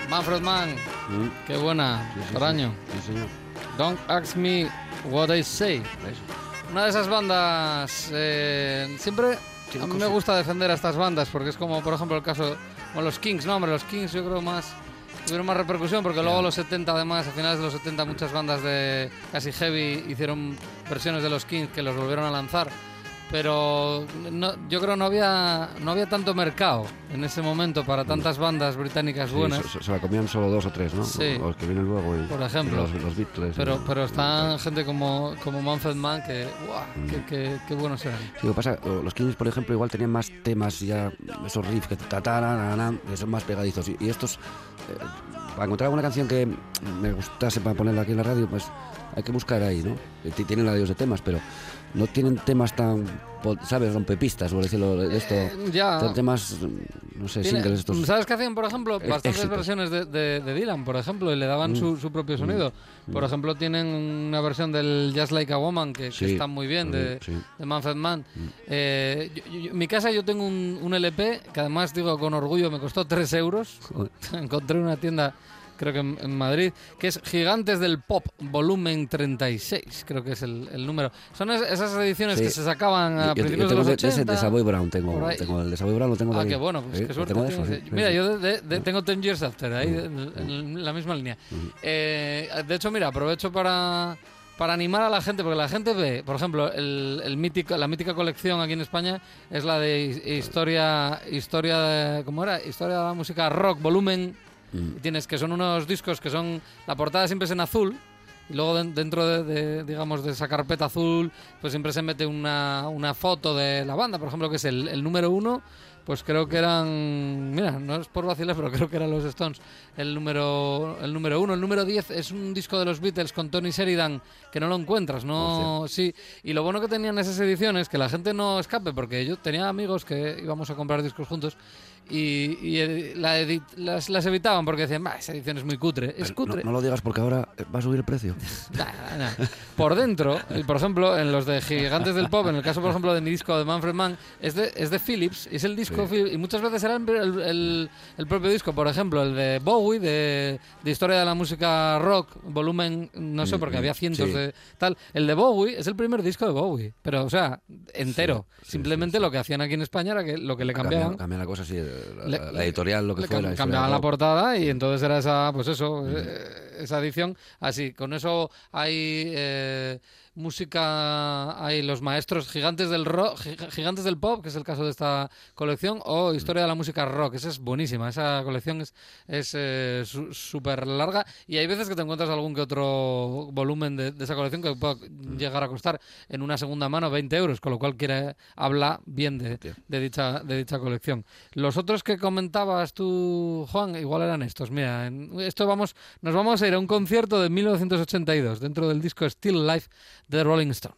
Manfred Mann. Mm. Qué buena, Sí, sí. Sí, señor. Don't ask me what I say. Una de esas bandas, eh, siempre a mí me gusta defender a estas bandas porque es como, por ejemplo, el caso con los Kings, no, hombre, los Kings yo creo más tuvieron más repercusión porque luego los 70 además, a finales de los 70 muchas bandas de casi heavy hicieron versiones de los Kings que los volvieron a lanzar. Pero no- yo creo no había no había tanto mercado en ese momento para tantas bandas británicas Sí, buenas. se, se la comían solo dos o tres, ¿no? Sí. Los que vienen luego. y- Por ejemplo. Los, los Beatles. Pero, pero está gente como, como Manfred Mann que, ¡buah! buenos eran. Sí, lo que pasa, o- los Kings, por ejemplo, igual tenían más temas ya, esos riffs que, ta, ta, na, na, na, que son más pegadizos. Y, y estos, eh, para encontrar alguna canción que me gustase para ponerla aquí en la radio, pues hay que buscar ahí, ¿no? Eh, ti- Tienen radios de temas, pero no tienen temas tan, ¿sabes? Rompepistas, por decirlo de esto. ya. Son temas, no sé, Tiene- singles estos. ¿Sabes qué hacían, por ejemplo? Eh, Bastantes éxitos. versiones de, de- de Dylan, por ejemplo, y le daban Mm. su, su propio sonido. Por Mm. ejemplo, tienen una versión del Just Like a Woman que, que Sí, está muy bien, de, sí. Mm. de Manfred Mann. Eh, yo- yo- en mi casa yo tengo un, un LP que además, digo con orgullo, me costó 3 euros. Encontré en una tienda creo que en, en Madrid, que es Gigantes del Pop, volumen 36, creo que es el, el número. Son es- esas ediciones Sí. que se sacaban a Yo- principios yo de tengo los de, 80. de de Savoy Brown, tengo, tengo el de Savoy Brown lo tengo de Ah, ahí. qué bueno, pues Sí, qué suerte. tengo de eso, sí, Mira, yo de- de- de- tengo Ten Years After, ahí en, en la misma línea. Eh, de hecho, mira, aprovecho para, para animar a la gente, porque la gente ve, por ejemplo, el, el mítico, la mítica colección aquí en España es la de hi- historia, historia de, ¿cómo era? Historia de la música rock, volumen. Mm. Y Tienes que son unos discos que son, la portada siempre es en azul. Y luego den- dentro de, de, digamos, de esa carpeta azul, pues siempre se mete una, una foto de la banda, por ejemplo, que es el, el número uno, pues creo que eran, mira, no es por vacilar, pero creo que eran los Stones, el número, el número uno. El número 10 es un disco de los Beatles con Tony Sheridan, que no lo encuentras, ¿no? Sí, y lo bueno que tenían esas ediciones, que la gente no escape, porque yo tenía amigos que íbamos a comprar discos juntos, y, y, la edit- las, las evitaban porque decían, "Bah, esa edición es muy cutre, es No, cutre. no lo digas porque ahora va a subir el precio. Nah, nah. Por dentro, por ejemplo, en los de Gigantes del Pop, en el caso, por ejemplo, de mi disco de Manfred Mann, es de, es de Philips, es el disco, Sí. Y muchas veces era el, el- propio disco. Por ejemplo, el de Bowie, de, de Historia de la Música Rock, volumen, no sé, Mm, porque mm, había cientos sí. de tal. El de Bowie es el primer disco de Bowie, pero, o sea, entero. Simplemente lo que hacían aquí en España era que lo que le cambiaban. Cambian, cambian la cosa así, Le- la- la editorial, lo que fuera. cam- era la portada y entonces era esa, pues eso, eh, esa edición. Así, con eso hay eh, música, hay los maestros gigantes del rock, gi- gigantes del pop, que es el caso de esta colección, o historia de la música rock. Esa es buenísima. Esa colección es es eh, larga y hay veces que te encuentras algún que otro volumen de, de esa colección que puede llegar a costar en una segunda mano 20 euros, con lo cual quiere habla bien de, de dicha de dicha colección. Los otros que comentabas tú, Juan, igual eran estos. Mira, en- esto vamos, nos vamos a ir a un concierto de 1982 dentro del disco Still Life de Rolling Stone.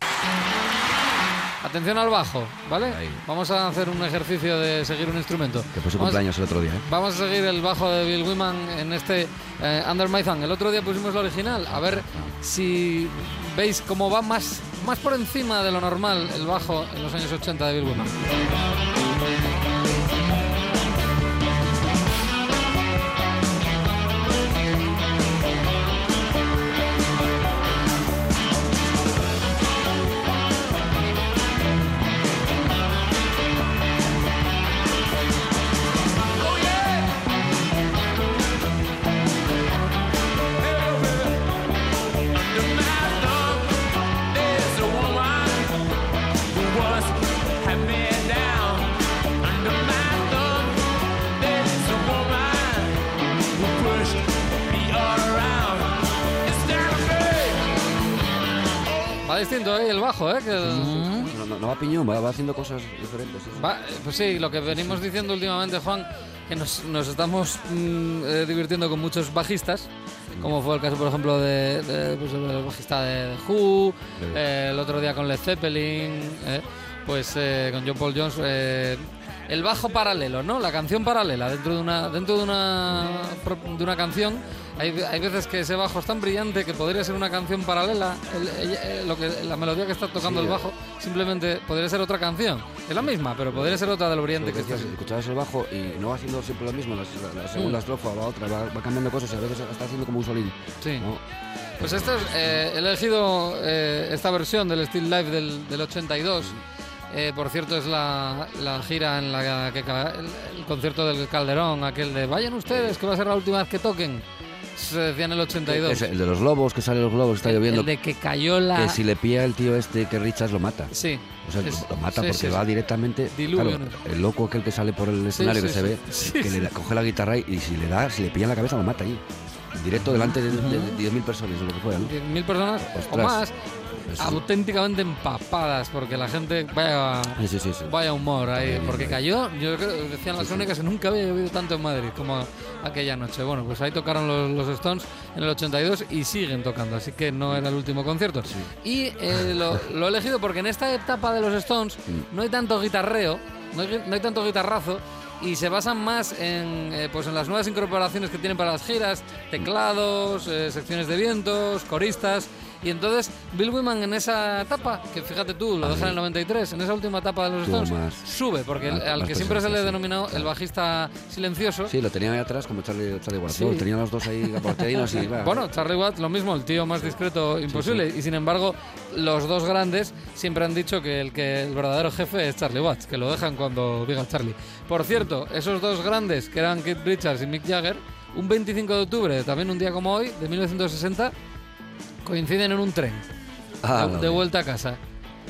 Atención al bajo, ¿vale? Vamos a hacer un ejercicio de seguir un instrumento. Que fue su Vamos- cumpleaños el otro día, ¿eh? Vamos a seguir el bajo de Bill Wyman en este eh, Under My Thumb. El otro día pusimos la original. A ver si veis cómo va más, más por encima de lo normal el bajo en los años 80 de Bill Wyman. Va distinto, ¿eh? El bajo, ¿eh? Que el- No, no- no va piñón, va, va haciendo cosas diferentes. sí, sí. Va, eh, pues sí, lo que venimos diciendo últimamente, Juan, que nos, nos estamos mm, eh, divirtiendo con muchos bajistas, como fue el caso, por ejemplo, de, de, pues, el bajista de Who, eh, el otro día con Led Zeppelin, eh, pues con John Paul Jones. el bajo paralelo, ¿no? La canción paralela dentro de una dentro de una de una canción Hay, hay veces que ese bajo es tan brillante que podría ser una canción paralela. El- lo que, la melodía que está tocando Sí, el bajo simplemente podría ser otra canción. Es la misma, pero podría ser otra de lo brillante que está. Decías, escuchabas el bajo y no va haciendo siempre lo mismo, la, la- la segunda Mm. estrofa la otra, va, va cambiando cosas y a veces está haciendo como un solín. Sí. ¿no? Pues esto es, eh, he elegido eh, esta versión del Steel Live del, del 82. Eh, por cierto, es la, la gira en la que el concierto del Calderón, aquel de vayan ustedes, que va a ser la última vez que toquen. Se decía en el 82. Es el de los globos, que sale los globos, está lloviendo. el de que cayó la. Que si le pilla el tío este que Richards lo mata. Sí. O sea, Es- lo mata sí, porque sí, va sí. directamente. Diluvio, claro, el loco aquel que sale por el escenario que se ve, que le da- coge la guitarra y, y si le da, si le pilla en la cabeza, lo mata ahí. Directo delante de, de- de 10.000 personas, lo que fuera, ¿no? 10.000 personas o más Es- auténticamente empapadas porque la gente vaya Sí, sí, sí, vaya humor ahí bien, porque cayó yo creo decían las crónicas que nunca había llovido tanto en Madrid como aquella noche. Bueno pues ahí tocaron los, los Stones en el 82 y siguen tocando así que no era el último concierto. Y eh, lo, lo he elegido porque en esta etapa de los Stones Mm. no hay tanto guitarreo no hay, no hay tanto guitarrazo y se basan más en, eh, pues en las nuevas incorporaciones que tienen para las giras, teclados, eh, secciones de vientos, coristas. Y entonces Bill Wyman en esa etapa, que fíjate tú, lo deja en el 93, en esa última etapa de los Stones, más- sube, porque más- al más que siempre se le sí. denominó el bajista silencioso. Sí, lo tenían ahí atrás como Charlie, Charlie Watts. Sí. ¿no? Tenían los dos ahí aportadinos y va. Bueno, Charlie Watts lo mismo, el tío más discreto imposible. Y sin embargo, los dos grandes siempre han dicho que el, que el verdadero jefe es Charlie Watts, que lo dejan cuando diga Charlie. Por cierto, esos dos grandes, que eran Keith Richards y Mick Jagger, un 25 de octubre, también un día como hoy, de 1960, coinciden en un tren Ah, de, no, de vuelta a casa.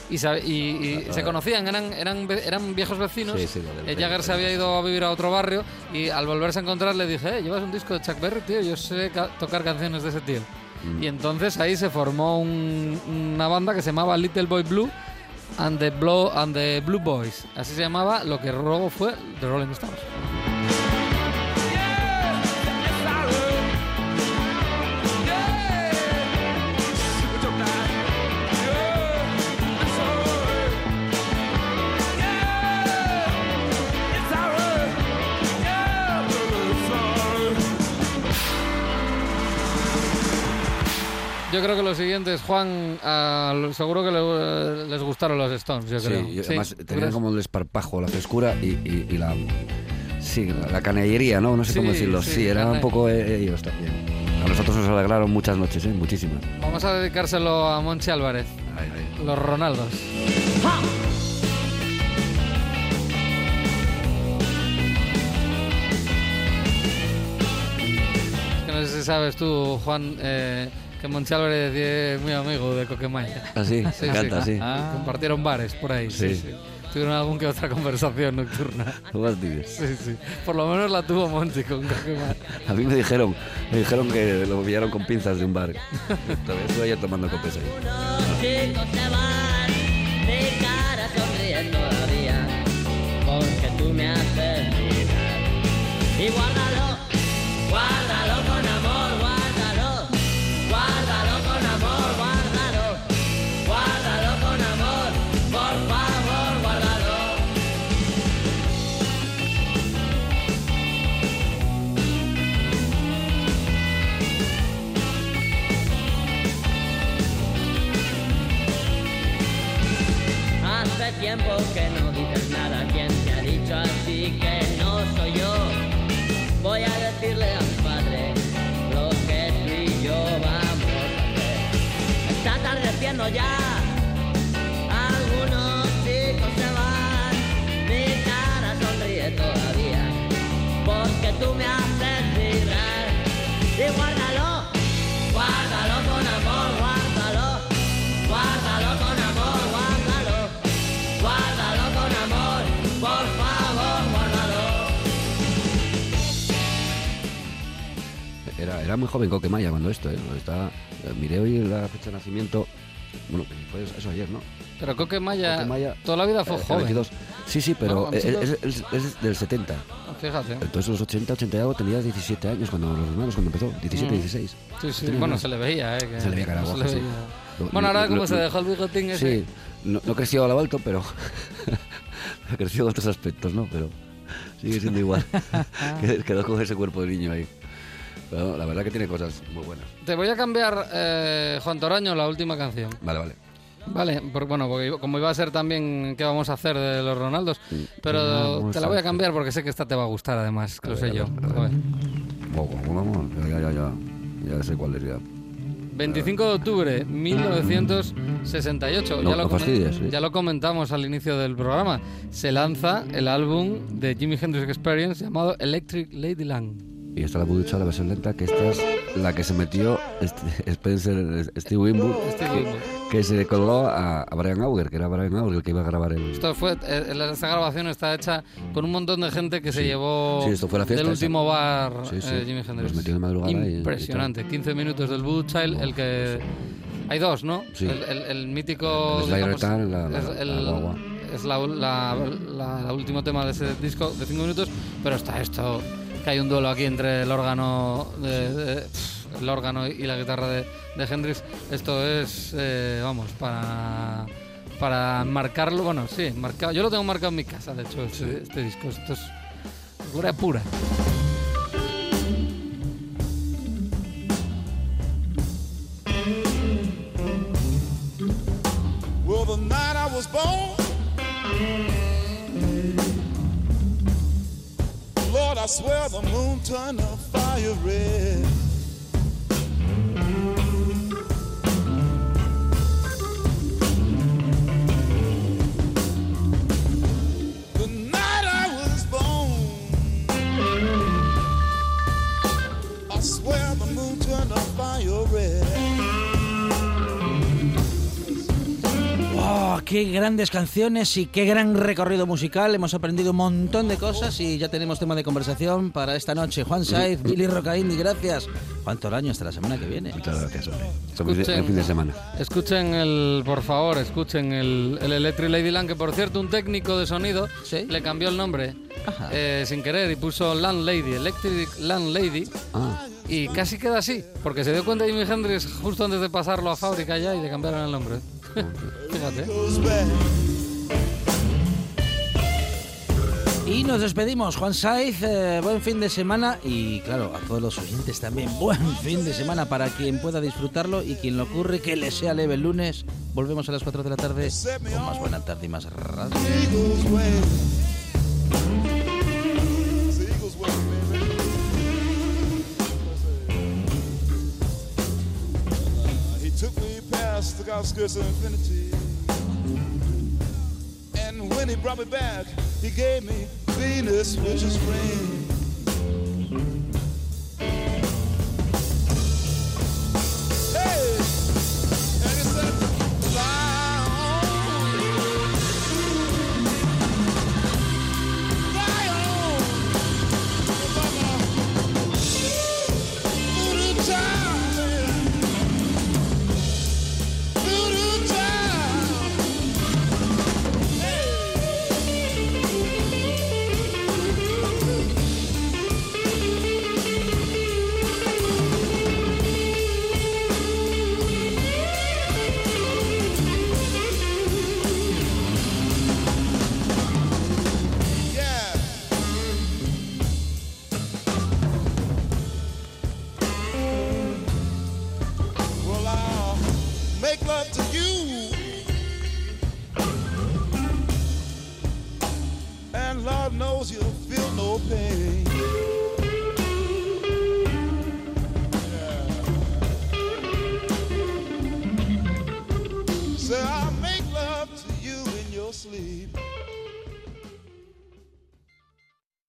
Y, y- y Ah, se ah. conocían, eran, eran, eran viejos vecinos. Sí, sí, Eh, Jagger se había ido a vivir a otro barrio y al volverse a encontrar le dije, eh, llevas un disco de Chuck Berry, tío, yo sé ca- tocar canciones de ese tío. Mm. Y entonces ahí se formó un- una banda que se llamaba Little Boy Blue and the, Blow, and the Blue Boys. Así se llamaba lo que luego fue The Rolling Stones. Yo creo que los siguientes, Juan, seguro que le- les gustaron los Stones, yo Sí, creo. Sí, además ¿tú tenían como el esparpajo, la frescura y, y- y la. Sí, la, la canellería, ¿no? No sé cómo decirlo. sí, Sí, era cane- un poco eh, ellos también. A nosotros nos alegraron muchas noches, ¿eh? Muchísimas. Vamos a dedicárselo a Monchi Álvarez, los Ronaldos. Que no sé si sabes tú, Juan, eh, que Monchi Álvarez es muy amigo de Coquemaya. Ah, sí, me encanta, sí. Compartieron bares por ahí. Sí. Sí. sí. Tuvieron algún que otra conversación nocturna. No más digas. Sí, sí. Por lo menos la tuvo Monchi con Coquemaya. A mí me dijeron, me dijeron que lo pillaron con pinzas de un bar. Todavía estuve ayer tomando copes ahí. cara porque tú me haces mirar. Tiempo que no dices nada, ¿quién te ha dicho así que no soy yo? Voy a decirle a mi padre lo que tú y yo vamos a hacer. Está atardeciendo ya, algunos chicos se van, mi cara sonríe todavía, porque tú me haces Era, muy joven Coquemaya cuando esto, ¿eh? Está, miré hoy la fecha de nacimiento. Bueno, fue eso ayer, ¿no? Pero Coquemaya, Coquemaya, toda la vida fue eh, joven. 22. Sí, sí, pero No, es, es- es- es del 70. Fíjate. Entonces, los 80, 80 y algo, tenía 17 años cuando los hermanos, cuando empezó. 17, Mm. 16. Sí, sí. Bueno, se le veía, ¿eh? que- Se le veía cara se guaja, le sí. Bueno, ahora como se dejó el bigotín ese. Sí, no, no creció a lo alto, pero ha crecido en otros aspectos, ¿no? Pero sigue siendo igual. Qued- Quedó con ese cuerpo de niño ahí. Pero la verdad que tiene cosas muy buenas. Te voy a cambiar, eh, Juan Toraño, la última canción. Vale, vale. Vale, por- bueno, porque como iba a ser también qué vamos a hacer de los Ronaldos, pero vamos te la voy a cambiar porque sé que esta te va a gustar además, que lo sé yo. A ver. Ya, ya, ya, ya. Ya sé cuál es ya. 25 de octubre 1968. No, ya, lo no sí. ya lo comentamos al inicio del programa. Se lanza el álbum de Jimi Hendrix Experience llamado Electric Ladyland. Y esta la puedo echar la versión lenta, que esta es la que se metió este- Spencer, Steve Winwood, que, que se coló a, a Brian Auger, que era Brian Auger el que iba a grabar el... Esto fue, eh, esta grabación está hecha con un montón de gente que se llevó Sí, esto fue la fiesta del esa. último bar Sí, sí. eh, Jimi Hendrix. Los metió de madrugada y- y Impresionante. 15 minutos del Blue Child, el que... Hay dos, ¿no? Sí. El, el- el mítico... El digamos, Return, la- la- es la el- guagua. es la, la, la- la último tema de ese disco de 5 minutos, pero está esto, que hay un duelo aquí entre el órgano, de- de- pf, el órgano y la guitarra de, de Hendrix. Esto es, eh, vamos, para para marcarlo, bueno, sí, marcado. Yo lo tengo marcado en mi casa, de hecho, este, este disco. Esto es gloria pura. Well, the night I was born, swear the moon turned the fire red. The night I was born, I swear the moon turned the fire red. ¡Oh, qué grandes canciones y qué gran recorrido musical! Hemos aprendido un montón de cosas y ya tenemos tema de conversación para esta noche. Juan Saiz, Billy Rocaín, gracias. Juan Toraño, hasta la semana que viene. Muchas gracias, hombre. De- el fin de semana. Escuchen el, por favor, escuchen el, el Electric Ladyland, que por cierto un técnico de sonido le cambió el nombre eh, sin querer y puso Landlady, Electric Landlady. Ah, Y casi queda así, porque se dio cuenta Jimi Hendrix justo antes de pasarlo a fábrica ya y le cambiaron el nombre. Y nos despedimos, Juan Saiz, eh, buen fin de semana y claro, a todos los oyentes también, buen fin de semana para quien pueda disfrutarlo y quien lo ocurre que le sea leve el lunes. Volvemos a las 4 de la tarde con más buena tarde y más radio. Outskirts of infinity. And when he brought me back, he gave me Venus, which is rain.